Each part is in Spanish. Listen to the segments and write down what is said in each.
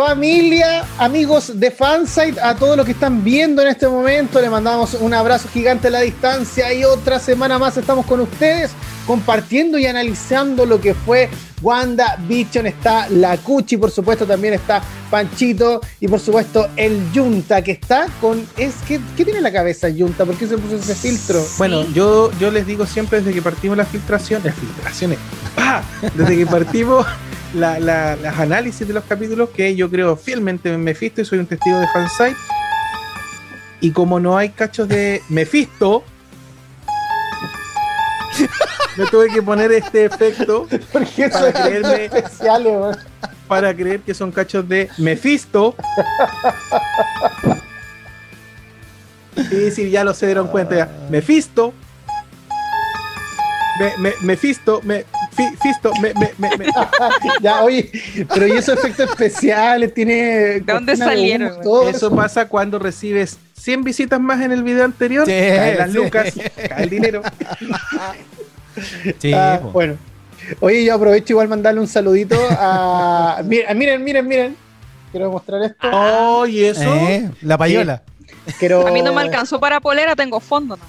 Familia, amigos de Fansite, a todos los que están viendo en este momento, le mandamos un abrazo gigante a la distancia y otra semana más estamos con ustedes compartiendo y analizando lo que fue Wanda Vision, está la Cuchi, por supuesto también está Panchito y por supuesto el Yunta que está con... Es, ¿qué, ¿Qué tiene en la cabeza Yunta? ¿Por qué se puso ese filtro? Bueno, yo, yo les digo siempre desde que partimos las filtraciones, las filtraciones, ¡pah! desde que partimos la, la, las análisis de los capítulos que yo creo fielmente en Mephisto y soy un testigo de fansite. Y como no hay cachos de Mephisto, yo tuve que poner este efecto Porque para creerme- especiales, weón. para creer que son cachos de Mephisto. Sí, sí, ya lo se dieron cuenta ya. Mephisto. Me, me, Mephisto, me, Fisto, me, me, me, me- Ya, oye, pero y esos efectos especiales, tiene. ¿De dónde salieron, Todo Eso pasa cuando recibes 100 visitas más en el video anterior. Sí, caen las sí. lucas, cae el dinero. Sí, Ah, bueno. Oye, yo aprovecho igual mandarle un saludito a. Miren, miren, miren, miren. Quiero mostrar esto. Oh, y eso. Eh, la payola. Quiero... A mí no me alcanzó para polera, tengo fondo. ¿no?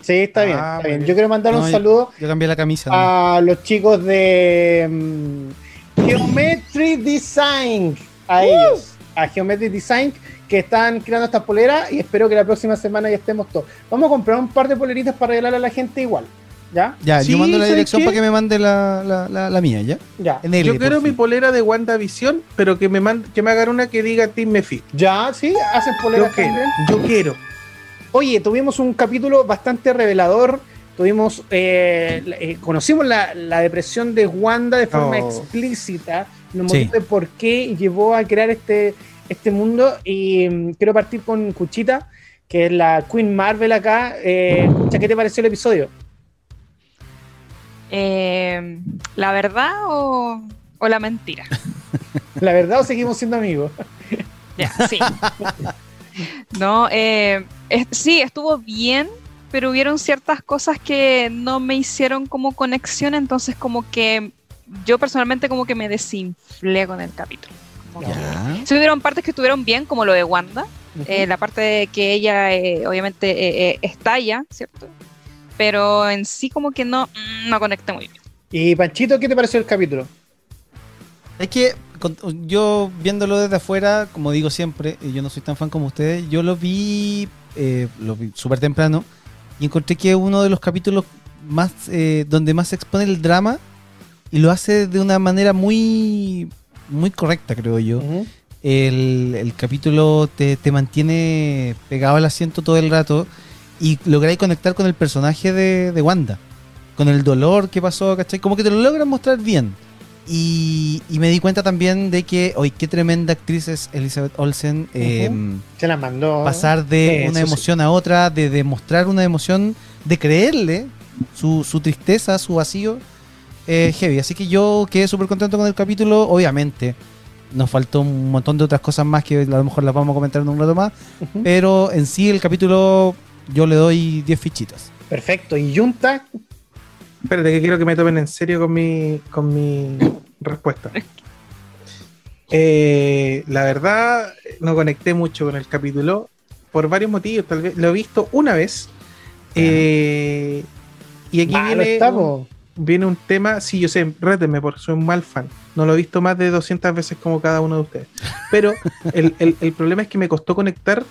Sí, está bien, Ah, está bien. Yo quiero mandar No, un saludo Yo cambié la camisa. ¿no? a los chicos de mm, Geometry Design. A ellos. A Geometry Design que están creando estas poleras y espero que la próxima semana ya estemos todos. Vamos a comprar un par de poleritas para regalar a la gente igual. ¿Ya? Ya, Sí, yo mando la ¿sabes dirección qué? para que me mande la, la, la, la mía, ¿ya? Ya. En L, Yo quiero mi polera de WandaVision, pero que me, mand- que me hagan una que diga Team Mephisto. Ya, sí, hacen Yo poleras quiero, también. yo quiero. Oye, tuvimos un capítulo bastante revelador. Tuvimos, eh, eh, conocimos la, la depresión de Wanda de forma Oh. explícita, nos Sí. mostró de por qué llevó a crear este, este mundo. Y mm, quiero partir con Cuchita, que es la Queen Marvel acá. Eh, Cucha, ¿qué te pareció el episodio? Eh, ¿La verdad o, o la mentira? ¿La verdad o seguimos siendo amigos? Ya, sí. No, eh, es- sí, estuvo bien, pero hubieron ciertas cosas que no me hicieron como conexión, entonces como que yo personalmente como que me desinflé con el capítulo. Sí hubieron partes que estuvieron bien, como lo de Wanda, eh, la parte de que ella eh, obviamente eh, eh, estalla, ¿cierto? Pero en sí como que no, mm, no conecté muy bien. Y Panchito, ¿qué te pareció el capítulo? Es que con- yo viéndolo desde afuera, como digo siempre, yo no soy tan fan como ustedes, yo lo vi, eh, lo vi súper temprano y encontré que es uno de los capítulos más eh, donde más se expone el drama y lo hace de una manera muy muy correcta, creo yo. El capítulo te, te mantiene pegado al asiento todo el rato y lográis conectar con el personaje de, de Wanda, con el dolor que pasó, ¿cachai? Como que te lo logran mostrar bien. Y, y me di cuenta también de que, hoy qué tremenda actriz es Elizabeth Olsen. eh, Se la mandó. pasar de Sí, una sí. emoción a otra, de demostrar una emoción, de creerle su, su tristeza, su vacío, eh, heavy. Así que yo quedé súper contento con el capítulo. Obviamente, nos faltó un montón de otras cosas más que a lo mejor las vamos a comentar en un rato más. Pero en sí, el capítulo yo le doy 10 fichitas. Perfecto. ¿Y Junta? Espérate, que quiero que me tomen en serio con mi, con mi respuesta. Eh, la verdad, no conecté mucho con el capítulo por varios motivos. Tal vez lo he visto una vez. Eh, y aquí Malo viene, un, viene un tema. Sí, yo sé, rétenme porque soy un mal fan. No lo he visto más de 200 veces como cada uno de ustedes. Pero el, el- el problema es que me costó conectar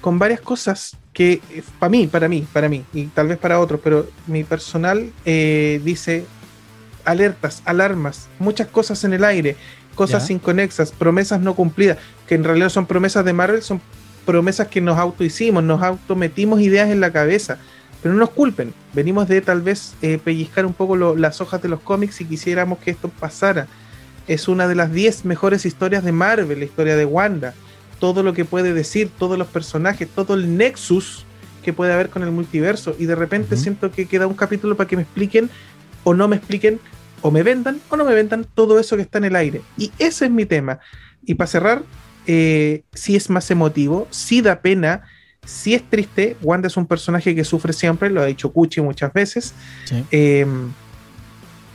con varias cosas que para mí, para mí, para mí, y tal vez para otros, pero mi personal eh, dice alertas, alarmas, muchas cosas en el aire, cosas Ya. inconexas, promesas no cumplidas, que en realidad son promesas de Marvel, son promesas que nos autohicimos, nos autometimos ideas en la cabeza. Pero no nos culpen, venimos de tal vez eh, pellizcar un poco lo- las hojas de los cómics y quisiéramos que esto pasara. Es una de las 10 mejores historias de Marvel, la historia de Wanda. Todo lo que puede decir, todos los personajes, todo el nexus que puede haber con el multiverso. Y de repente siento que queda un capítulo para que me expliquen o no me expliquen, o me vendan o no me vendan todo eso que está en el aire. Y ese es mi tema. Y para cerrar, eh, sí es más emotivo, sí da pena, sí es triste. Wanda es un personaje que sufre siempre, lo ha dicho Cuchi muchas veces. Eh,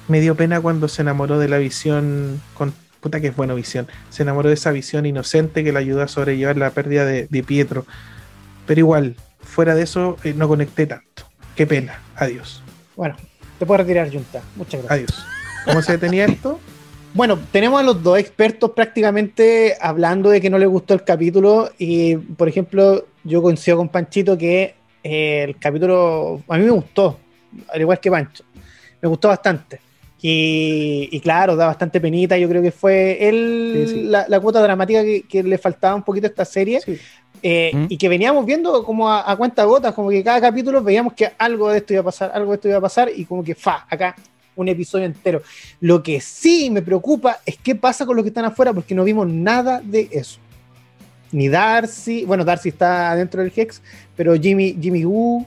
me dio pena cuando se enamoró de la visión con, puta que es buena visión. Se enamoró de esa visión inocente que le ayudó a sobrellevar la pérdida de, de Pietro. Pero igual, fuera de eso, eh, no conecté tanto. Qué pena. Adiós. Bueno, te puedo retirar, Junta. Muchas gracias. Adiós. ¿Cómo se detenía esto? Bueno, tenemos a los dos expertos prácticamente hablando de que no les gustó el capítulo y, por ejemplo, yo coincido con Panchito que eh, el capítulo a mí me gustó, al igual que Pancho, me gustó bastante. Y, y claro, da bastante penita, yo creo que fue él, Sí, sí. La, la cuota dramática que, que le faltaba un poquito a esta serie Sí. eh, ¿Mm? y que veníamos viendo como a, a cuenta gotas, como que cada capítulo veíamos que algo de esto iba a pasar, algo de esto iba a pasar y como que fa, acá un episodio entero. Lo que sí me preocupa es qué pasa con los que están afuera porque no vimos nada de eso. Ni Darcy, bueno, Darcy está dentro del Hex, pero Jimmy, Jimmy Woo,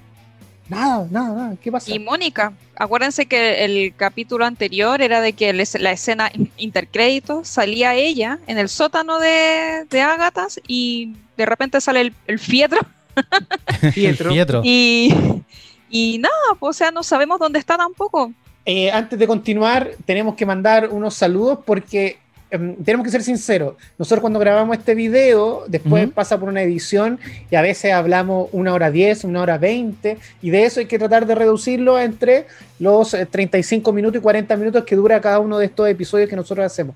nada, nada, nada, ¿qué pasa? Y Mónica, acuérdense que el capítulo anterior era de que la escena in- intercréditos salía ella en el sótano de, de Ágatas y de repente sale el, el fietro Pietro. Pietro. y, y nada, pues, o sea, no sabemos dónde está tampoco. Eh, antes de continuar, tenemos que mandar unos saludos porque em, tenemos que ser sinceros. Nosotros cuando grabamos este video, después pasa por una edición y a veces hablamos una hora 10, una hora 20 y de eso hay que tratar de reducirlo entre los eh, 35 minutos y 40 minutos que dura cada uno de estos episodios que nosotros hacemos.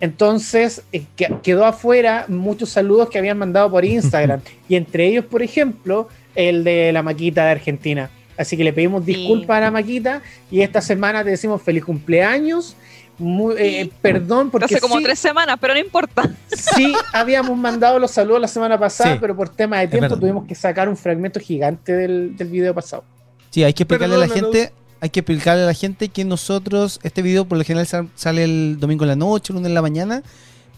Entonces, eh, que- quedó afuera muchos saludos que habían mandado por Instagram y entre ellos, por ejemplo, el de la maquita de Argentina. Así que le pedimos Sí. disculpas a la maquita y esta semana te decimos feliz cumpleaños. Muy, eh, perdón porque Hace como sí, tres semanas, pero no importa. sí habíamos mandado los saludos la semana pasada, Sí. pero por tema de tiempo tuvimos que sacar un fragmento gigante del, del video pasado. Sí, hay que explicarle a la gente, hay que explicarle a la gente que nosotros, este video por lo general sal- sale el domingo en la noche, el lunes en la mañana,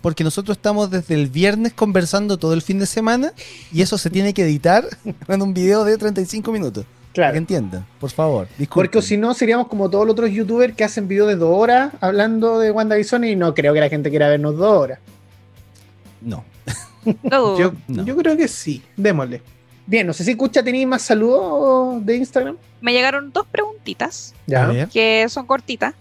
porque nosotros estamos desde el viernes conversando todo el fin de semana y eso se tiene que editar en un video de 35 minutos. Para que Claro. entiendan, por favor. Disculpen. Porque si no, seríamos como todos los otros youtubers que hacen videos de dos horas hablando de WandaVision y no creo que la gente quiera vernos dos horas. No. Yo, No. yo creo que sí. Démosle. Bien, no sé si escucha, ¿tenéis más saludos de Instagram? Me llegaron dos preguntitas Ya. Que son cortitas,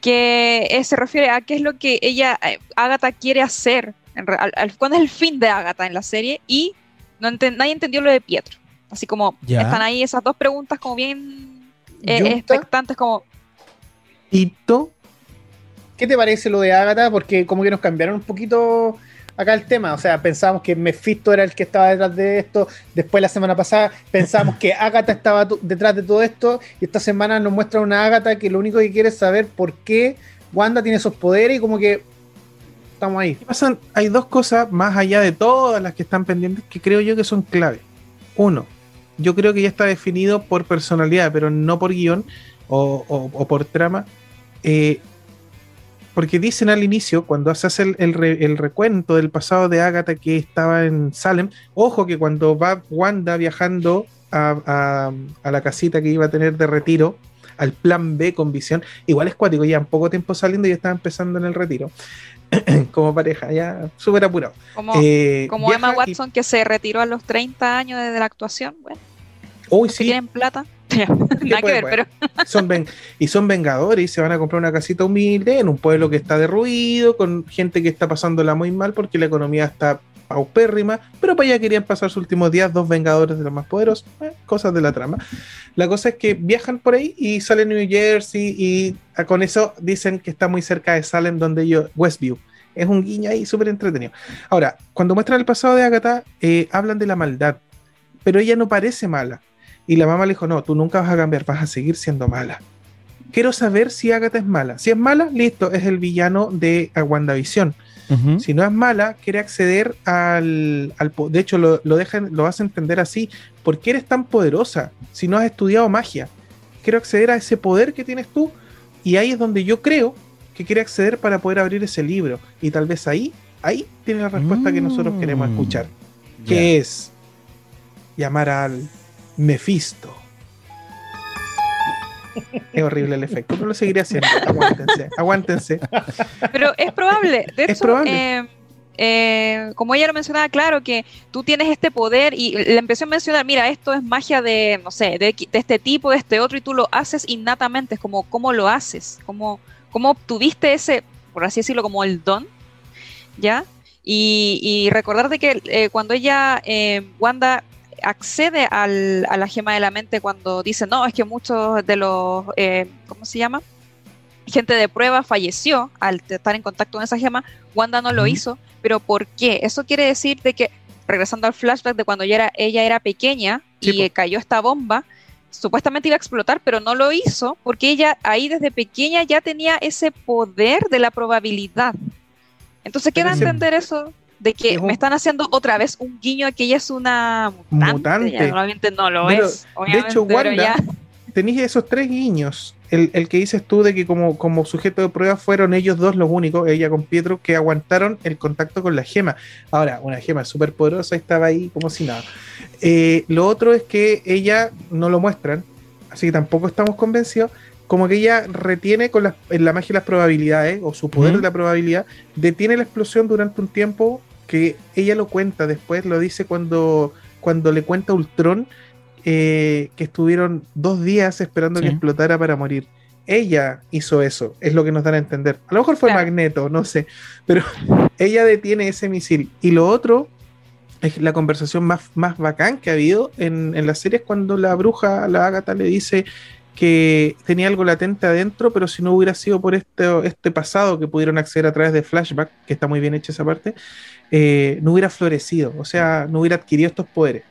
que eh, se refiere a qué es lo que ella, eh, Agatha, quiere hacer, en re- al- al- cuál es el fin de Agatha en la serie, y no nadie entendió lo de Pietro. Así como Ya. están ahí esas dos preguntas como bien eh, expectantes, como Hito. ¿Qué te parece lo de Agatha? Porque como que nos cambiaron un poquito acá el tema. O sea, pensábamos que Mephisto era el que estaba detrás de esto. Después la semana pasada pensábamos que Agatha estaba detrás de todo esto. Y esta semana nos muestra una Agatha que lo único que quiere es saber por qué Wanda tiene esos poderes y como que estamos ahí. ¿Qué pasan? Hay dos cosas más allá de todas las que están pendientes que creo yo que son clave. Uno, yo creo que ya está definido por personalidad, pero no por guion o, o- o por trama. Eh, porque dicen al inicio, cuando se hace el, el re- el recuento del pasado de Agatha que estaba en Salem, ojo que cuando va Wanda viajando a, a- a la casita que iba a tener de retiro, al plan B con visión, igual es cuático, ya en poco tiempo saliendo y estaba empezando en el retiro como pareja, ya súper apurado. como, Eh, como Emma y- Watson que se retiró a los 30 años desde la actuación. Bueno, Si sí, tienen plata. Nada que ver, pero son ven- y son vengadores y se van a comprar una casita humilde en un pueblo que está derruido, con gente que está pasándola muy mal porque la economía está paupérrima, pero para allá querían pasar sus últimos días dos vengadores de los más poderosos, eh, cosas de la trama. La cosa es que viajan por ahí y salen New Jersey y ah, con eso dicen que está muy cerca de Salem, donde yo, Westview. Es un guiño ahí súper entretenido. Ahora, cuando muestran el pasado de Agatha, eh, hablan de la maldad, pero ella no parece mala. Y la mamá le dijo, no, tú nunca vas a cambiar, vas a seguir siendo mala. Quiero saber si Agatha es mala. Si es mala, listo, es el villano de WandaVision. Ujú. Si no es mala, quiere acceder al... al de hecho, lo, lo, dejan, lo hace entender así. ¿Por qué eres tan poderosa si no has estudiado magia? Quiero acceder a ese poder que tienes tú. Y ahí es donde yo creo que quiere acceder para poder abrir ese libro. Y tal vez ahí, ahí tiene la respuesta que nosotros queremos Mm. escuchar. Que es llamar al Mephisto. Es horrible el efecto, pero lo seguiré haciendo. Aguántense, aguántense. Pero es probable. De Es hecho, probable. eh, eh, como ella lo mencionaba, claro que tú tienes este poder y le empezó a mencionar, mira, esto es magia de, no sé, de, de este tipo, de este otro, y tú lo haces innatamente. Es como, ¿cómo lo haces? ¿Cómo, cómo obtuviste ese, por así decirlo, como el don ¿ya? Y, y recordar de que eh, cuando ella, Wanda, accede al- a la gema de la mente cuando dice, no, es que muchos de los, eh, ¿cómo se llama? Gente de prueba falleció al estar en contacto con esa gema, Wanda no lo hizo, pero ¿por qué? Eso quiere decir de que, regresando al flashback de cuando ella era, ella era pequeña Sí, y eh, cayó esta bomba, supuestamente iba a explotar, pero no lo hizo porque ella ahí desde pequeña ya tenía ese poder de la probabilidad. Entonces, ¿qué Pero da a ese- entender eso? De que Es un- me están haciendo otra vez un guiño a que ella es una mutante. Mutante. Ya, normalmente no lo Pero, es. de obviamente, hecho, Wanda, ya- tenéis esos tres guiños. El, el que dices tú de que como, como sujeto de prueba fueron ellos dos los únicos, ella con Pietro, que aguantaron el contacto con la gema. Ahora, una gema súper poderosa estaba ahí como si nada. Eh, lo otro es que ella no lo muestran, así que tampoco estamos convencidos. Como que ella retiene con la, en la magia las probabilidades, o su poder Ujú. de la probabilidad, detiene la explosión durante un tiempo que ella lo cuenta después, lo dice cuando, cuando le cuenta a Ultron eh, que estuvieron dos días esperando que explotara para morir. Ella hizo eso, es lo que nos dan a entender. A lo mejor fue Claro. Magneto, no sé, pero ella detiene ese misil. Y lo otro es la conversación más, más bacán que ha habido en, en la serie es cuando la bruja, la Agatha, le dice que tenía algo latente adentro, pero si no hubiera sido por este, este pasado que pudieron acceder a través de flashback, que está muy bien hecha esa parte, eh, no hubiera florecido, o sea, no hubiera adquirido estos poderes.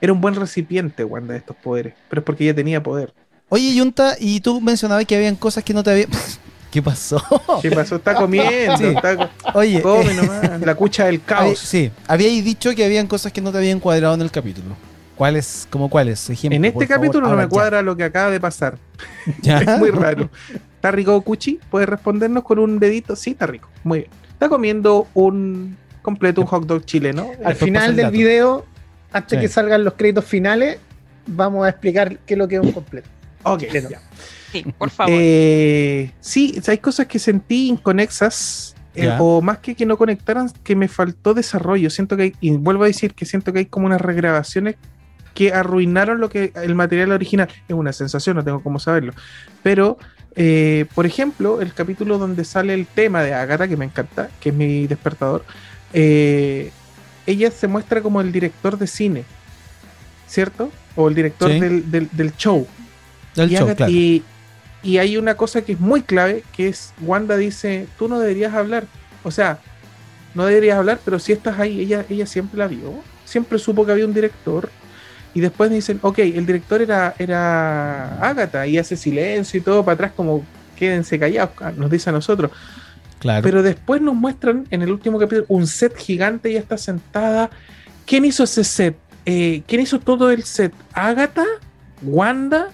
Era un buen recipiente, Wanda, de estos poderes, pero es porque ella tenía poder. Oye, Yunta, y tú mencionabas que habían cosas que no te habían... ¿Qué pasó? ¿Qué pasó? Está comiendo, Sí. está Oye, come eh, nomás, la cucha del había- caos. sí, habíais dicho que habían cosas que no te habían cuadrado en el capítulo. ¿Cuáles? ¿Cómo cuáles? Ejemplo, En este favor, capítulo no me cuadra lo que acaba de pasar. ya. Es muy raro. ¿Está rico Cuchi? ¿Puedes respondernos con un dedito? Sí, está rico. Muy bien. Está comiendo un completo, un hot dog chileno. Al final el del video, antes Sí. que salgan los créditos finales, vamos a explicar qué es lo que es un completo. Ok, ya. Sí, por favor. Eh, sí, hay cosas que sentí inconexas. eh, o más que que no conectaran, que me faltó desarrollo. Siento que hay, y vuelvo a decir que siento que hay como unas regrabaciones que arruinaron lo que el material original. Es una sensación, no tengo cómo saberlo. Pero, eh, por ejemplo, el capítulo donde sale el tema de Agatha, que me encanta, que es mi despertador, eh, ella se muestra como el director de cine, ¿cierto? O el director Sí. del, del- del show. Del Y show, Agatha- claro. y, y hay una cosa que es muy clave, que es Wanda dice, tú no deberías hablar. O sea, no deberías hablar, pero si estás ahí, ella, ella siempre la vio, siempre supo que había un director. Y después dicen, ok, el director era, era Agatha y hace silencio y todo para atrás como quédense callados, nos dice a nosotros. Pero después nos muestran en el último capítulo un set gigante, ella está sentada. ¿Quién hizo ese set? Eh, ¿Quién hizo todo el set? ¿Agatha? ¿Wanda?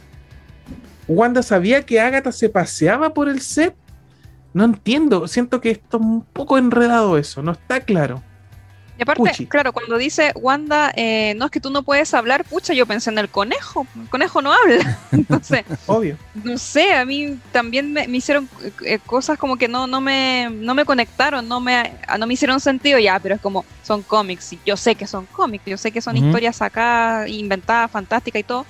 ¿Wanda sabía que Agatha se paseaba por el set? No entiendo, siento que esto es un poco enredado eso, no está claro. Y aparte, Puchi. claro, cuando dice Wanda, eh, no es que tú no puedes hablar, pucha, yo pensé en el conejo. El conejo no habla. Entonces, Obvio. no sé, a mí también me, me hicieron eh, cosas como que no, no, me, no me conectaron, no me, ah, no me hicieron sentido ya, pero es como, son cómics, y yo sé que son cómics, yo sé que son historias acá, inventadas, fantásticas y todo,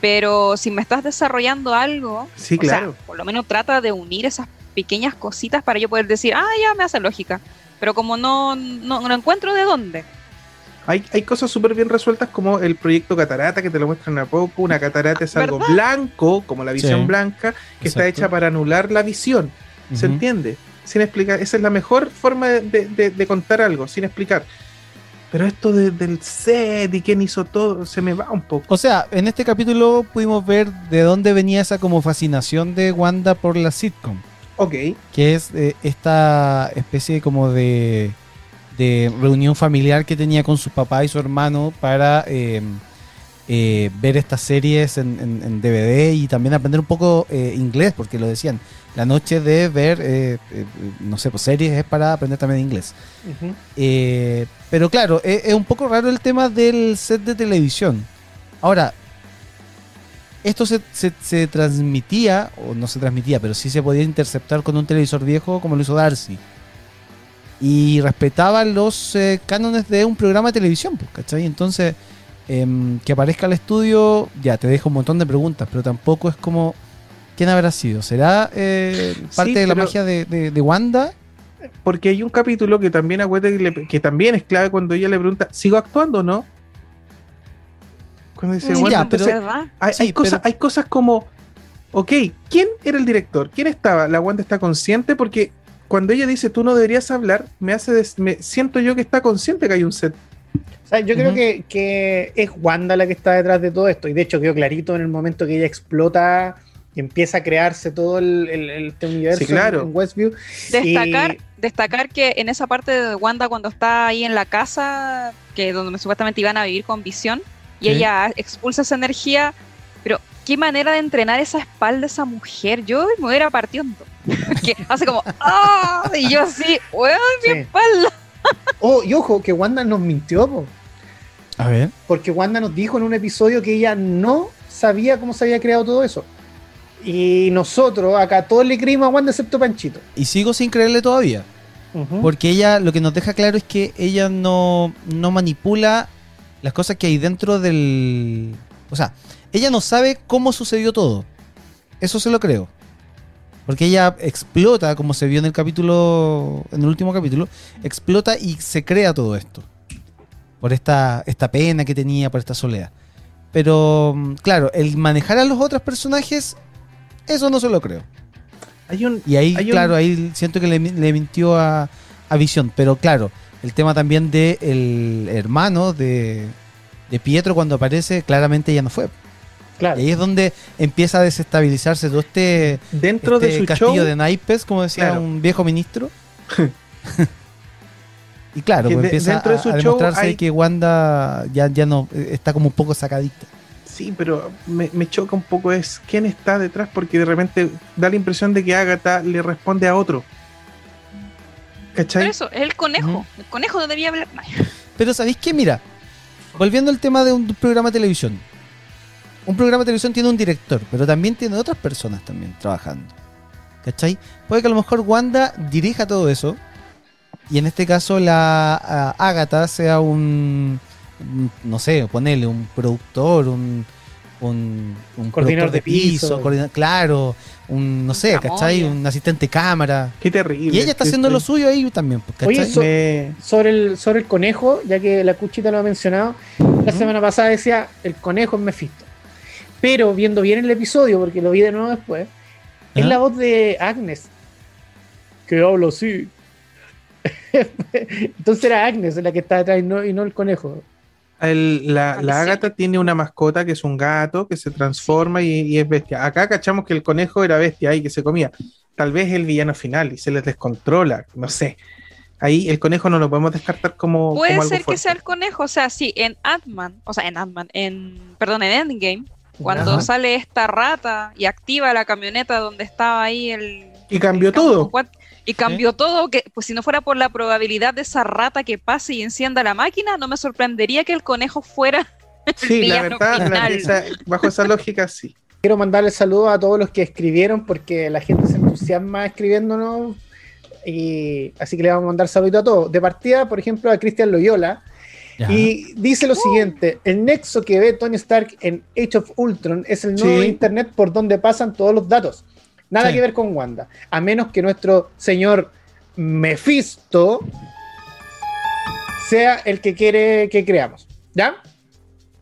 pero si me estás desarrollando algo, Sí, sea, claro. por lo menos trata de unir esas pequeñas cositas para yo poder decir, ah, ya me hace lógica. Pero como no, no, no encuentro de dónde. Hay, hay cosas súper bien resueltas como el proyecto Catarata, que te lo muestran a poco. Una catarata es algo ¿Verdad? blanco, como la visión Sí. blanca, que está Exacto. hecha para anular la visión. ¿Se Ujú. entiende? Sin explicar. Esa es la mejor forma de, de- de- de contar algo, sin explicar. Pero esto de- del set y quién hizo todo, se me va un poco. O sea, en este capítulo pudimos ver de dónde venía esa como fascinación de Wanda por la sitcom. Ok. que es eh, esta especie como de, de reunión familiar que tenía con su papá y su hermano para eh, eh, ver estas series en, en- en DVD y también aprender un poco eh, inglés, porque lo decían, la noche de ver, no sé, pues series es para aprender también inglés. Pero claro, e- es, un poco raro el tema del set de televisión. Ahora, esto se, se- se transmitía, o no se transmitía, pero sí se podía interceptar con un televisor viejo como lo hizo Darcy. Y respetaba los eh, cánones de un programa de televisión, pues, ¿cachai? Entonces, em, que aparezca el estudio, ya te deja un montón de preguntas, pero tampoco es como, ¿quién habrá sido? ¿Será eh, parte Sí, de la magia de, de- de Wanda? porque hay un capítulo que también que, le- que también es clave cuando ella le pregunta, ¿sigo actuando o no? Cuando dice, Sí, bueno, ya, hay, sí, hay cosas, pero- hay cosas como, ok, ¿quién era el director? ¿Quién estaba? La Wanda está consciente porque cuando ella dice tú no deberías hablar, me hace des- me siento yo que está consciente que hay un set. O sea, yo creo que, que es Wanda la que está detrás de todo esto. Y de hecho quedó clarito en el momento que ella explota y empieza a crearse todo el, el- el- este universo Sí, claro. en, en Westview. Destacar, Y- destacar que en esa parte de Wanda cuando está ahí en la casa, que donde supuestamente iban a vivir con visión, y Sí. ella expulsa esa energía, pero qué manera de entrenar esa espalda esa mujer. Yo me hubiera partido en dos. que hace como ¡ah! Y yo así, weón, mi Sí. espalda. Oh, y ojo, que Wanda nos mintió, po, A ver. porque Wanda nos dijo en un episodio que ella no sabía cómo se había creado todo eso. Y nosotros, acá todos le creímos a Wanda excepto Panchito. Y sigo sin creerle todavía. Porque ella lo que nos deja claro es que ella no, no manipula las cosas que hay dentro del... O sea, ella no sabe cómo sucedió todo. Eso se lo creo. Porque ella explota, como se vio en el capítulo, en el último capítulo, explota y se crea todo esto. Por esta, esta pena que tenía, por esta soledad. Pero, mm, claro, el manejar a los otros personajes, eso no se lo creo. Hay un, Y ahí, Hay un- claro, ahí siento que le, le mintió a, a Visión. Pero claro, el tema también de el hermano de, de Pietro cuando aparece, claramente ya no fue. Claro. Y ahí es donde empieza a desestabilizarse todo este, dentro este de su castillo show, de naipes, como decía Claro. un viejo ministro. y claro, pues de- empieza dentro de a, su a show demostrarse hay- que Wanda ya, ya no eh, está como un poco sacadita. Sí, pero me, me choca un poco es quién está detrás porque de repente da la impresión de que Agatha le responde a otro. Por ¿Cachai? eso, es el conejo. El conejo no debía hablar más. Pero ¿sabéis qué? Mira, volviendo al tema de un programa de televisión. Un programa de televisión tiene un director, pero también tiene otras personas también trabajando. ¿Cachai? Puede que a lo mejor Wanda dirija todo eso. Y en este caso la a, Agatha sea un, un, no sé, ponele un productor, un, un, un Coordinador de piso. claro, un, no sé. ¿cachai? Un asistente de cámara. Qué terrible. Y ella está haciendo lo suyo ahí también, pues, ¿cachai? Oye, so- me- sobre el, sobre el conejo, ya que la cuchita lo ha mencionado, la semana pasada decía el conejo es Mephisto. Pero viendo bien el episodio, porque lo vi de nuevo después, es la voz de Agnes. Que hablo así. Entonces era Agnes la que está detrás y no, y no el conejo. El- la, la. Agatha tiene una mascota que es un gato que se transforma y, y es bestia. Acá cachamos que el conejo era bestia y que se comía. Tal vez el villano final y se les descontrola, no sé. Ahí el conejo no lo podemos descartar como, Puede como algo ser que sea el conejo, o sea, sí, en Ant-Man, o sea, en Ant-Man, en, perdón, en Endgame, cuando Ajá. sale esta rata y activa la camioneta donde estaba ahí el... Y cambió el todo. Y cambió todo, que pues si no fuera por la probabilidad de esa rata que pase y encienda la máquina, no me sorprendería que el conejo fuera Sí, la verdad, la- final. esa- bajo esa lógica, sí. Quiero mandarle saludos a todos los que escribieron, porque la gente se entusiasma escribiéndonos. Y así que le vamos a mandar saludos a todos. De partida, por ejemplo, a Cristian Loyola, Ya. Y dice lo siguiente: el nexo que ve Tony Stark en Age of Ultron es el nuevo Sí. internet por donde pasan todos los datos. Nada Sí. que ver con Wanda. A menos que nuestro señor Mephisto sea el que quiere que creamos. ¿Ya?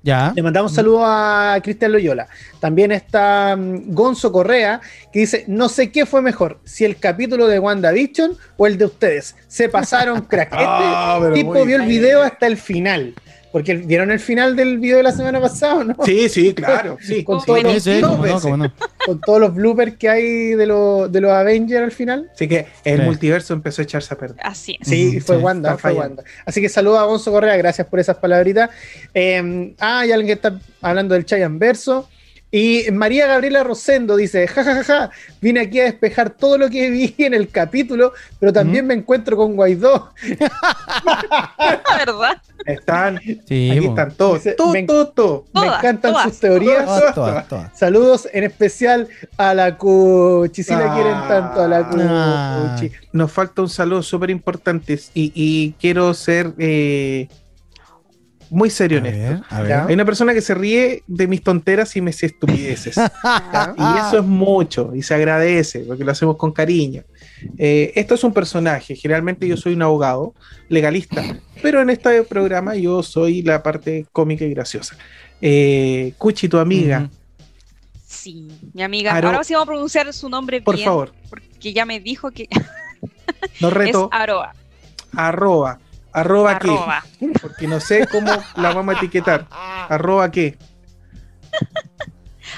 Ya. Le mandamos saludos a Cristian Loyola. También está mm, Gonzo Correa, que dice: No sé qué fue mejor, si el capítulo de WandaVision o el de ustedes. Se pasaron, crack. Este Ah, tipo vio el video hasta el final. Porque vieron el final del video de la semana pasada, ¿o ¿no? Sí, sí, claro. Sí. Con todos los, sí, dos cómo no, veces. cómo no. con todos los bloopers que hay de, los de los Avengers al final. Así que el Sí. multiverso empezó a echarse a perder. así. es. Sí, fue sí, Wanda, fue fallando. Wanda. Así que saludos a Gonzo Correa, gracias por esas palabritas. Eh, ah, hay alguien que está hablando del Chayan Verso. Y María Gabriela Rosendo dice, jajajaja, vine aquí a despejar todo lo que vi en el capítulo, pero también me encuentro con Guaidó. La verdad. Están, Sí, aquí están todos. Dice, Todo, me- todo, todo. me encantan todas, sus teorías. Todas, todas, todas. Saludos en especial a la Cuchi, si la Ah. quieren tanto a la Ah. Cuchi. Nos falta un saludo súper importante y, y quiero ser eh, muy serio A en esto. Hay una persona que se ríe de mis tonteras y mis estupideces. y eso es mucho y se agradece porque lo hacemos con cariño. Eh, esto es un personaje, generalmente yo soy un abogado legalista, pero en este programa yo soy la parte cómica y graciosa. Eh, Cuchi, tu amiga. Sí, mi amiga. Aro- Ahora sí vamos a pronunciar su nombre por bien. favor, Porque ya me dijo que es reto, Aroa. arroba, arroba qué, Arroba. porque no sé cómo la vamos a etiquetar, arroba qué,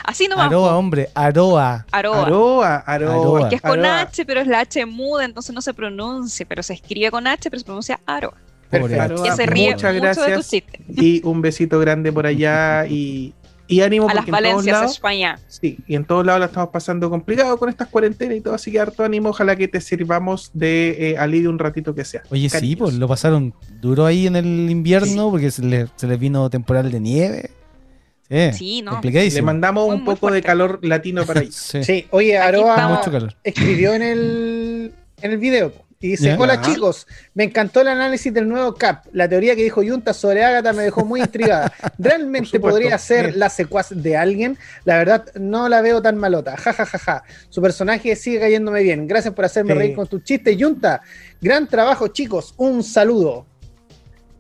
Así nomás. Aroa, hombre, Aroa. Aroa. Aroa, Aroa. Que es con Aroa. H, pero es la H muda, entonces no se pronuncia, pero se escribe con H, pero se pronuncia Aroa. Perfecto. Aroa. Que se ríe Muchas mucho de tus gracias y un besito grande por allá y, y ánimo A las Valencias, lados, España. sí, y en todos lados la estamos pasando complicado con estas cuarentenas y todo, así que harto ánimo, ojalá que te sirvamos de eh, alivio un ratito que sea. Oye, sí, pues lo pasaron duro ahí en el invierno porque se, le- se les vino temporal de nieve. Sí, Sí, ¿no? Le mandamos Muy, un poco de calor latino para ahí. Sí, Sí, oye, Aroa escribió en el, en el video y dice. Hola chicos, me encantó el análisis del nuevo CAP. La teoría que dijo Junta sobre Agatha me dejó muy intrigada. ¿Realmente podría ser la secuaz de alguien? La verdad, no la veo tan malota. Ja, ja, ja, ja. Su personaje sigue cayéndome bien. Gracias por hacerme Sí. reír con tus chistes, Junta. Gran trabajo, chicos. Un saludo.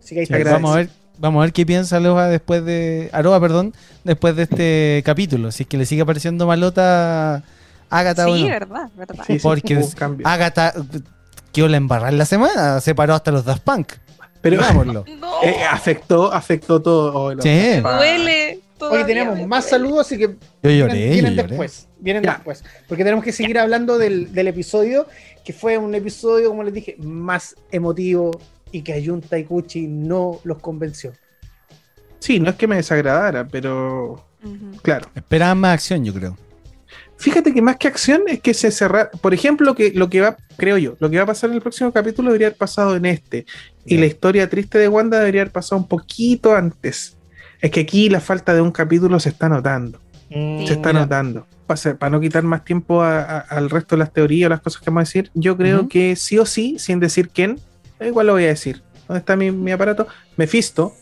Así que ahí Sí, está. gracias. Vamos a ver, vamos a ver qué piensa Aroa después de. Aroa, perdón, después de este capítulo. Si es que le sigue apareciendo malota Agatha o Sí, no. verdad, verdad. Sí, sí, Porque. Agatha quedó la embarrada en la semana, se paró hasta los Daft Punk. Pero Digámoslo. No, eh, afectó, afectó todo. oh, Sí. duele. Hoy tenemos más duele. saludos, así que Yo lloré, vienen, yo vienen lloré. después. Vienen Ya. después. Porque tenemos que seguir hablando del, del episodio, que fue un episodio, como les dije, más emotivo y que a Junta y Cuchi no los convenció. Sí, no es que me desagradara, pero claro. Esperaban más acción, yo creo. Fíjate que más que acción es que se cerrar. Por ejemplo, que lo que va, creo yo, lo que va a pasar en el próximo capítulo debería haber pasado en este. Y la historia triste de Wanda debería haber pasado un poquito antes. Es que aquí la falta de un capítulo se está notando. Se está Ya. notando. Para, para no quitar más tiempo a- a- al resto de las teorías o las cosas que vamos a decir, yo creo que sí o sí, sin decir quién, igual lo voy a decir. ¿Dónde está mi, mi aparato? Mephisto.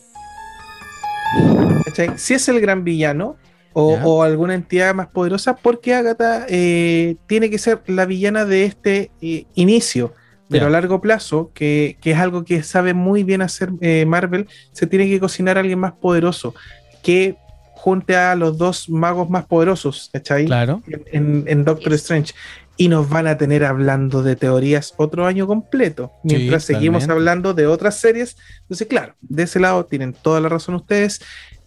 ¿Cachai? Si es el gran villano o, alguna entidad más poderosa, porque Agatha eh, tiene que ser la villana de este eh, inicio. Pero a largo plazo, que, que es algo que sabe muy bien hacer eh, Marvel, se tiene que cocinar a alguien más poderoso que junte a los dos magos más poderosos, ¿cachai? Claro. En, en- en Doctor. Strange. Y nos van a tener hablando de teorías otro año completo, mientras seguimos hablando de otras series. Entonces, claro, de ese lado tienen toda la razón ustedes.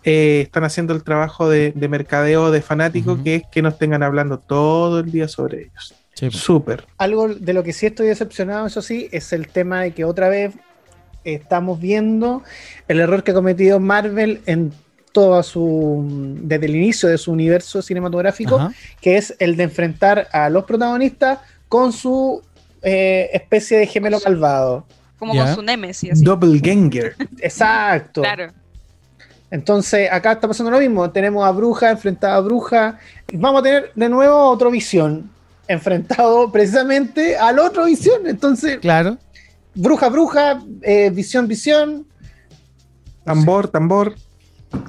Eh, están haciendo el trabajo de, de mercadeo de fanáticos, Ujú. que es que nos tengan hablando todo el día sobre ellos. Sí, po. Súper. Algo de lo que sí estoy decepcionado, eso sí, es el tema de que otra vez estamos viendo el error que ha cometido Marvel en toda su desde el inicio de su universo cinematográfico, Ajá. que es el de enfrentar a los protagonistas con su eh, especie de gemelo malvado. Como con su Nemesis. así. Doppelganger. Exacto. Claro. Entonces, acá está pasando lo mismo. Tenemos a Bruja enfrentada a Bruja. Vamos a tener de nuevo a otro Visión enfrentado precisamente al otro Visión. Entonces, Claro. Bruja, Bruja, eh, Visión, Visión. Tambor, tambor.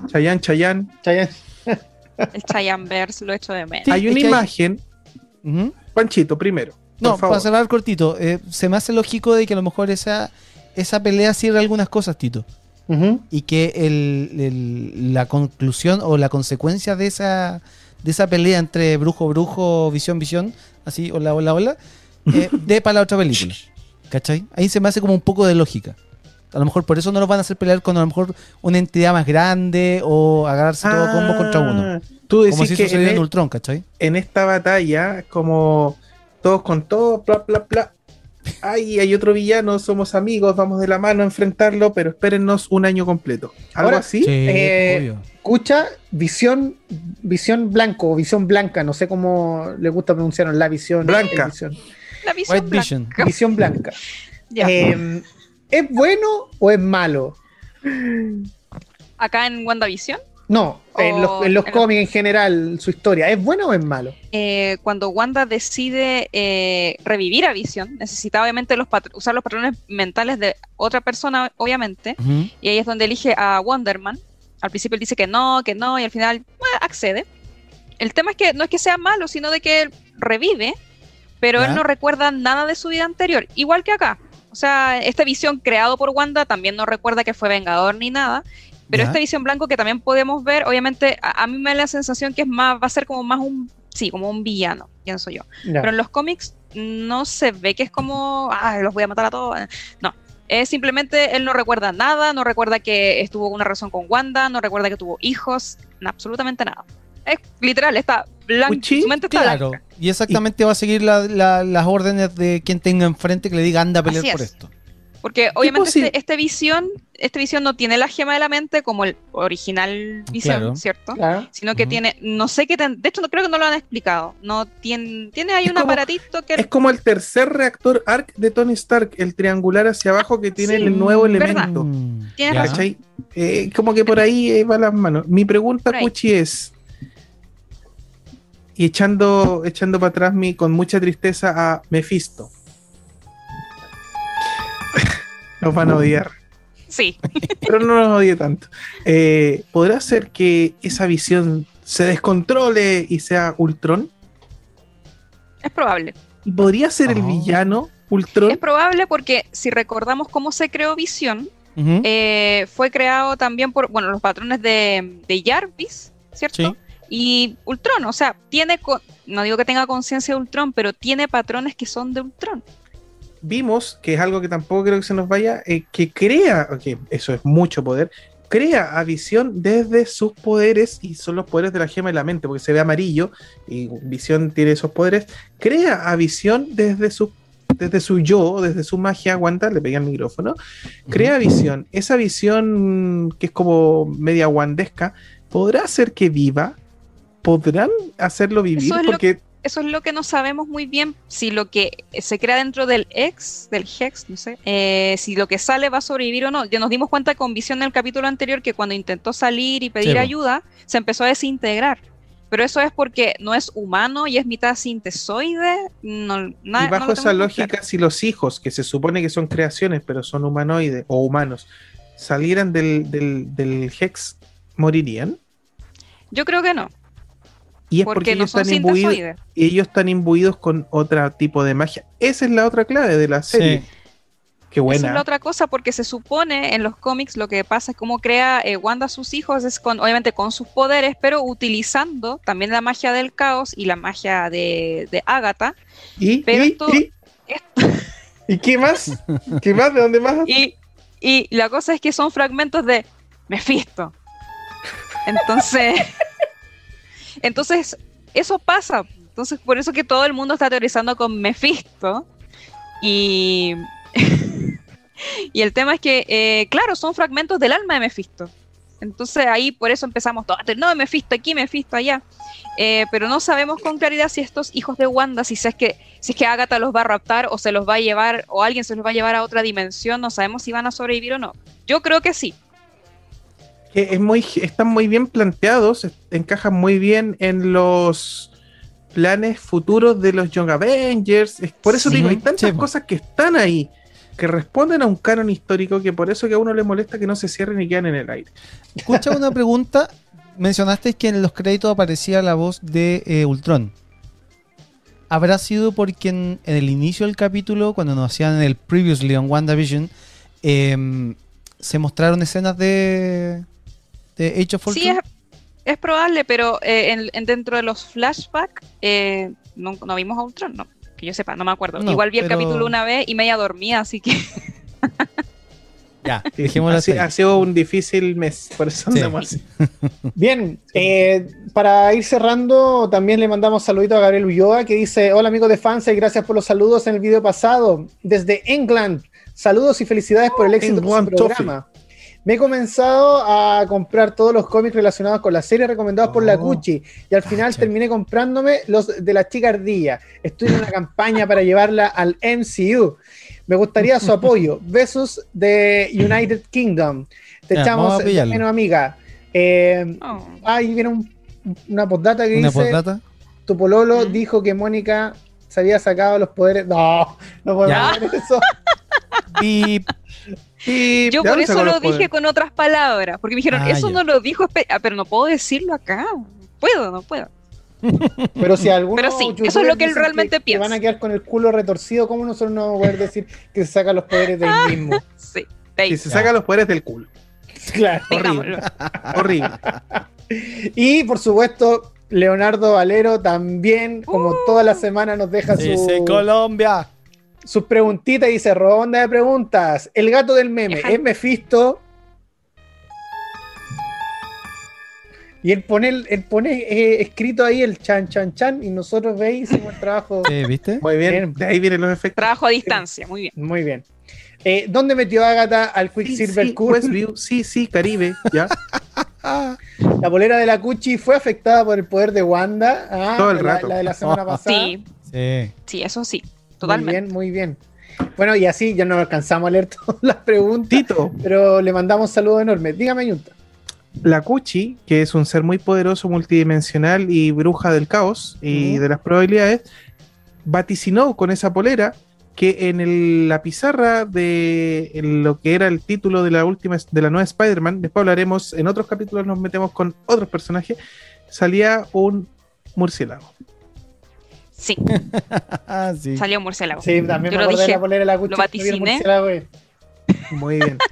Chayán, Chayán. Chayanne. El Chayanverse lo echo de menos. Sí, hay una hay- imagen. Panchito, primero. por No, favor. para cerrar cortito, eh, se me hace lógico de que a lo mejor esa, esa pelea cierra algunas cosas, Tito. Y que el- el- la conclusión o la consecuencia de esa, de esa pelea entre brujo, brujo, visión, visión, así, hola, hola, hola, eh, dé para la otra película. ¿Cachai? Ahí se me hace como un poco de lógica. A lo mejor por eso no nos van a hacer pelear con a lo mejor una entidad más grande o agarrarse todo combo contra uno. Ah, Tú decís Como si que sucediera en, en e- Ultron, ¿cachai? en esta batalla, como todos con todos, bla, bla, bla. Ay, hay otro villano, somos amigos, vamos de la mano a enfrentarlo, pero espérennos un año completo. ¿Algo Ahora, así? Eh, obvio. Escucha, Visión, Visión Blanco o Visión Blanca. No sé cómo le gusta pronunciar la visión. Blanca. el visión. La visión White Vision. blanca. Visión Blanca. Ya. Eh, ¿Es bueno o es malo? Acá en WandaVision, No, en los, en los cómics en general, su historia. ¿Es bueno o es malo? eh, cuando Wanda decide eh, revivir a Vision, necesita obviamente los usar los patrones mentales de otra persona, obviamente, y ahí es donde elige a Wonderman. Al principio él dice que no, que no, y al final bueno, accede. El tema es que no es que sea malo, sino de que él revive, pero Ya. él no recuerda nada de su vida anterior, igual que acá. O sea, esta visión creado por Wanda también no recuerda que fue vengador ni nada, pero Ya. esta visión blanco que también podemos ver, obviamente a, a mí me da la sensación que es más, va a ser como más un, sí, como un villano, pienso yo. Ya. Pero en los cómics no se ve que es como, ah, los voy a matar a todos. No, es simplemente él no recuerda nada, no recuerda que estuvo una relación con Wanda, no recuerda que tuvo hijos, absolutamente nada. Es literal, está blanco, su mente está Claro, blanca. Y exactamente va a seguir la- la- las órdenes de quien tenga enfrente que le diga anda a pelear por es. esto. Porque obviamente este, este visión, este visión no tiene la gema de la mente como el original visión, Claro. ¿cierto? Claro. Sino que tiene, no sé qué, ten- de hecho no creo que no lo han explicado. No tiene, tiene ahí Es un como- aparatito que Es como el tercer reactor ARC de Tony Stark, el triangular hacia abajo que tiene Sí, el nuevo elemento. Mm, Tienes. Eh, como que por ahí eh, va las manos. Mi pregunta. Puchi, es. Y echando, echando para atrás mi, con mucha tristeza a Mephisto. Nos van a odiar, Sí, pero no nos odie tanto. Eh, ¿Podrá ser que esa visión se descontrole y sea Ultron? es probable. ¿Y podría ser el Oh. villano Ultron? Es probable porque si recordamos cómo se creó Visión, eh, fue creado también por, bueno, los patrones de, de Jarvis, ¿cierto? Sí. Y Ultron, o sea, tiene, no digo que tenga conciencia de Ultron, pero tiene patrones que son de Ultron. vimos, que es algo que tampoco creo que se nos vaya, eh, que crea, que eso es mucho poder, crea a Visión desde sus poderes, y son los poderes de la gema de la mente, porque se ve amarillo, y Visión tiene esos poderes, crea a Visión desde su, desde su yo, desde su magia, aguanta, le pegué al micrófono, crea visión, esa visión que es como media wandesca, ¿podrá hacer que viva? ¿Podrán hacerlo vivir? Eso es lo Porque Eso es lo que no sabemos muy bien, si lo que se crea dentro del ex, del hex, no sé, eh, si lo que sale va a sobrevivir o no. Ya nos dimos cuenta con visión en el capítulo anterior que cuando intentó salir y pedir Sí, ayuda, se empezó a desintegrar. Pero eso es porque no es humano y es mitad sintesoide. No, na- Y no bajo lo esa lógica, claro. si los hijos, que se supone que son creaciones, pero son humanoides o humanos, salieran del, del, del Hex, ¿morirían? Yo creo que no, Y es porque, porque no ellos, son están imbuidos, ellos están imbuidos con otro tipo de magia. Esa es la otra clave de la serie. Sí. Qué Esa es buena. la otra cosa, porque se supone en los cómics lo que pasa es cómo crea eh, Wanda a sus hijos, es con, obviamente con sus poderes, pero utilizando también la magia del caos y la magia de, de Agatha. ¿Y, pero y- esto- y- ¿Y qué más? ¿Qué más? ¿De dónde más? Y, y la cosa es que son fragmentos de Mephisto. Entonces, entonces eso pasa. Entonces, por eso que todo el mundo está teorizando con Mephisto. Y, y el tema es que, eh, claro, son fragmentos del alma de Mephisto. Entonces ahí por eso empezamos todo. No, Mephisto aquí, Mephisto allá. Eh, pero no sabemos con claridad si estos hijos de Wanda, si es que si es que Agatha los va a raptar o se los va a llevar o alguien se los va a llevar a otra dimensión, no sabemos si van a sobrevivir o no. Yo creo que sí. Que es muy, están muy bien planteados, encajan muy bien en los planes futuros de los Young Avengers. Por eso Sí, digo, hay tantas sí, cosas que están ahí, que responden a un canon histórico, que por eso que a uno le molesta que no se cierren y quedan en el aire. Escucha una pregunta. Mencionaste que en los créditos aparecía la voz de eh, Ultron. ¿Habrá sido porque en, en el inicio del capítulo, cuando nos hacían el Previously on WandaVision, em, se mostraron escenas de, de Age of Sí, es, es probable, pero eh, en, en- dentro de los flashbacks eh, no, no vimos a Ultron, no. Que yo sepa, no me acuerdo. No, Igual vi el capítulo una vez y media dormida, así que Ya, dejémoslo si- así. ha sido un difícil mes, por eso Sí. así. Bien, eh, para ir cerrando, también le mandamos saluditos a Gabriel Ulloa que dice: Hola amigos de fans, y gracias por los saludos en el video pasado. Desde England, saludos y felicidades por el éxito de su programa. Me he comenzado a comprar todos los cómics relacionados con la serie recomendados por la Oh. Gucci y al final terminé comprándome los de la chica ardilla. Estoy en una campaña para llevarla al MCU. Me gustaría su apoyo. Besos de United Kingdom. Te echamos a de pillarlo. menos, amiga. Eh, oh, Ahí viene un- una postdata que Una dice: postdata. Tu pololo Mm. dijo que Mónica se había sacado los poderes. No, no podemos hacer eso. Bip. Yo ¿de por eso lo dije con otras palabras, porque me dijeron, Ah, eso ya. no lo dijo, ah, pero no puedo decirlo acá. Puedo, no puedo. Pero si algunos Pero sí, eso es lo que él realmente que van a piensa. quedar con el culo retorcido, ¿cómo nosotros no vamos a poder decir que se saca los poderes de él mismo? Sí, de ahí, Si se saca los poderes del culo. Claro. digámoslo. Horrible. Y por supuesto, Leonardo Valero también, como Uh. toda la semana, nos deja su, Dice Colombia. Sus preguntitas y dice: ronda de preguntas. El gato del meme, Ajá. ¿es Mephisto? Y él pone, él pone eh, escrito ahí el chan chan chan y nosotros veis hicimos el trabajo Sí, ¿Viste? Muy bien. Bien. De ahí vienen los efectos. Trabajo a distancia, muy bien. muy bien. Eh, ¿Dónde metió Agatha al Sí, Quicksilver sí? Westview, sí, sí, Caribe, ya. La polera de la Cuchi fue afectada por el poder de Wanda. Ah, Todo el la, rato. la de la semana pasada. Sí, Sí. sí, eso sí, Muy bien, muy bien. Bueno, y así ya no alcanzamos a leer todas las preguntas, Tito, pero le mandamos saludos enormes. Dígame, Yunta. la Cuchi, que es un ser muy poderoso, multidimensional y bruja del caos y de las probabilidades, vaticinó con esa polera que en el- la pizarra de en lo que era el título de la última de la nueva Spider-Man, después hablaremos, en otros capítulos nos metemos con otros personajes, salía un murciélago. Sí, sí. salió un murciélago. Sí, también Yo me lo de dije, la polera la lo vaticiné. Muy bien.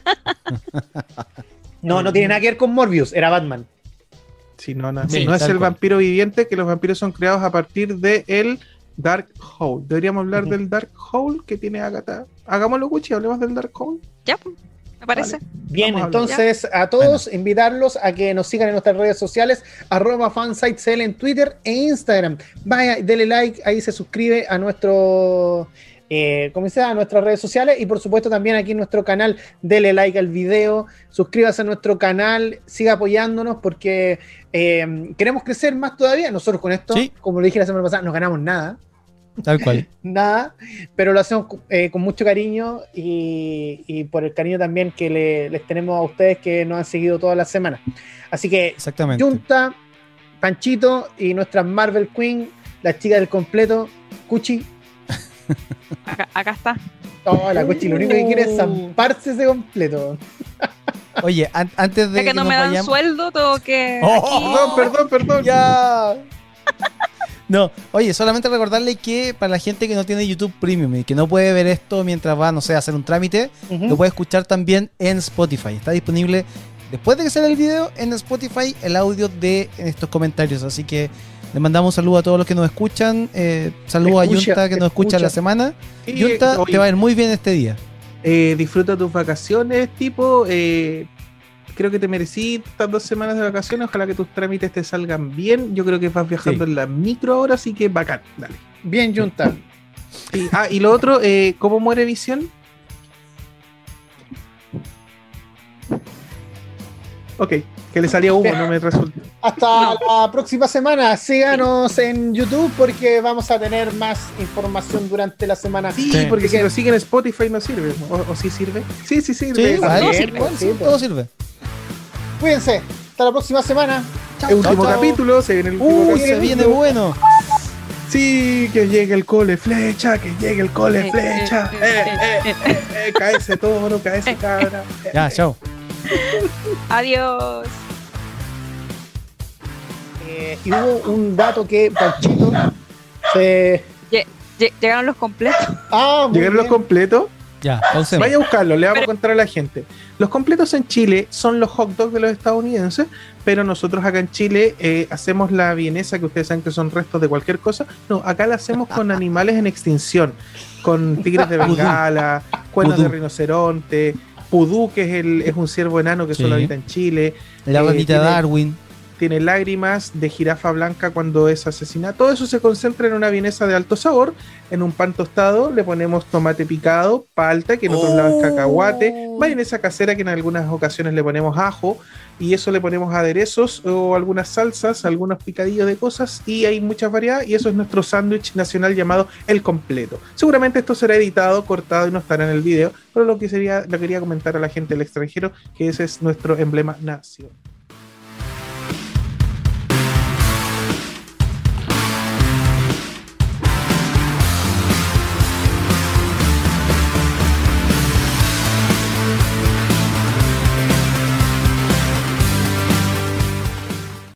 No, no tiene nada que ver con Morbius, era Batman. Sí, no, no, Sí, no es el cual. vampiro viviente, que los vampiros son creados a partir de el Dark Hole. Deberíamos hablar del Dark Hole que tiene Agatha. Hagámoslo, Gucci, hablemos del Dark Hole. Ya, pues, me parece. Bien, Vamos entonces a todos invitarlos a que nos sigan en nuestras redes sociales, arroba fansitecl en Twitter e Instagram. Vaya, dele like, ahí se suscribe a nuestro, eh. A nuestras redes sociales y por supuesto también aquí en nuestro canal, dele like al video, suscríbase a nuestro canal, siga apoyándonos porque eh, queremos crecer más todavía. Nosotros con esto, Sí. como lo dije la semana pasada, no ganamos nada Tal cual. nada, pero lo hacemos eh, con mucho cariño y, y por el cariño también que le- les tenemos a ustedes que nos han seguido todas las semanas. Así que Exactamente. Junta, Panchito y nuestra Marvel Queen, la chica del completo, Cuchi. Acá, acá está. Oh, la Cuchi lo único que quiere es zamparse ese completo. Oye, an- antes de Ya que no nos me dan vayamos- sueldo, tengo que. Oh, Perdón, perdón, perdón. Ya. No, oye, solamente recordarle que para la gente que no tiene YouTube Premium y que no puede ver esto mientras va, no sé, a hacer un trámite, lo puede escuchar también en Spotify. Está disponible después de que sale el video en Spotify el audio de estos comentarios. Así que le mandamos un saludo a todos los que nos escuchan. Eh, saludos a Escucha, Yunta que nos escucha escucha. la semana. Yunta, oye, te va a ir muy bien este día. eh, disfruta tus vacaciones, tipo. eh, creo que te merecí estas dos semanas de vacaciones. Ojalá que tus trámites te salgan bien. Yo creo que vas viajando Sí. en la micro ahora, así que bacán. Dale. Bien, Junta. Ah, y lo otro, eh, ¿cómo muere Visión? Ok, que le salía humo, no me resulta. Hasta la próxima semana. Síganos en YouTube porque vamos a tener más información durante la semana. Sí, Sí. porque si lo siguen en Spotify no sirve. ¿O, o sí sirve? Sí, sí sirve. Sí, vale, bien, sirve. sí, sí, todo sirve. Cuídense. Hasta la próxima semana. El último capítulo, se viene el último Uy, capítulo. se viene bueno. Sí, que llegue el cole flecha, que llegue el cole Eh, flecha. eh, Eh, eh, eh, eh, eh, eh, caese toro, caese cabra. Ya, chao. Adiós. Eh, y hubo un dato que Panchito se. Lle- Llegaron los completos. Ah, muy Llegaron los completos. Ya, pausemos. Vaya a buscarlo, le vamos Pero- a contar a la gente. Los completos en Chile son los hot dogs de los estadounidenses, pero nosotros acá en Chile eh, hacemos la vienesa que ustedes saben que son restos de cualquier cosa. No, acá la hacemos con animales en extinción, con tigres de bengala, cuernos de rinoceronte, pudú, que es, el, es un ciervo enano que Sí. solo habita en Chile. La eh, bandita tiene- Darwin. Tiene lágrimas de jirafa blanca cuando es asesinada. Todo eso se concentra en una vienesa de alto sabor. En un pan tostado le ponemos tomate picado, palta, que en otros lados es cacahuate, Oh. mayonesa casera, que en algunas ocasiones le ponemos ajo, y eso le ponemos aderezos o algunas salsas, algunos picadillos de cosas, y hay muchas variedades, y eso es nuestro sándwich nacional llamado El Completo. Seguramente esto será editado, cortado y no estará en el video, pero lo que sería, lo quería comentar a la gente del extranjero, que ese es nuestro emblema nacional.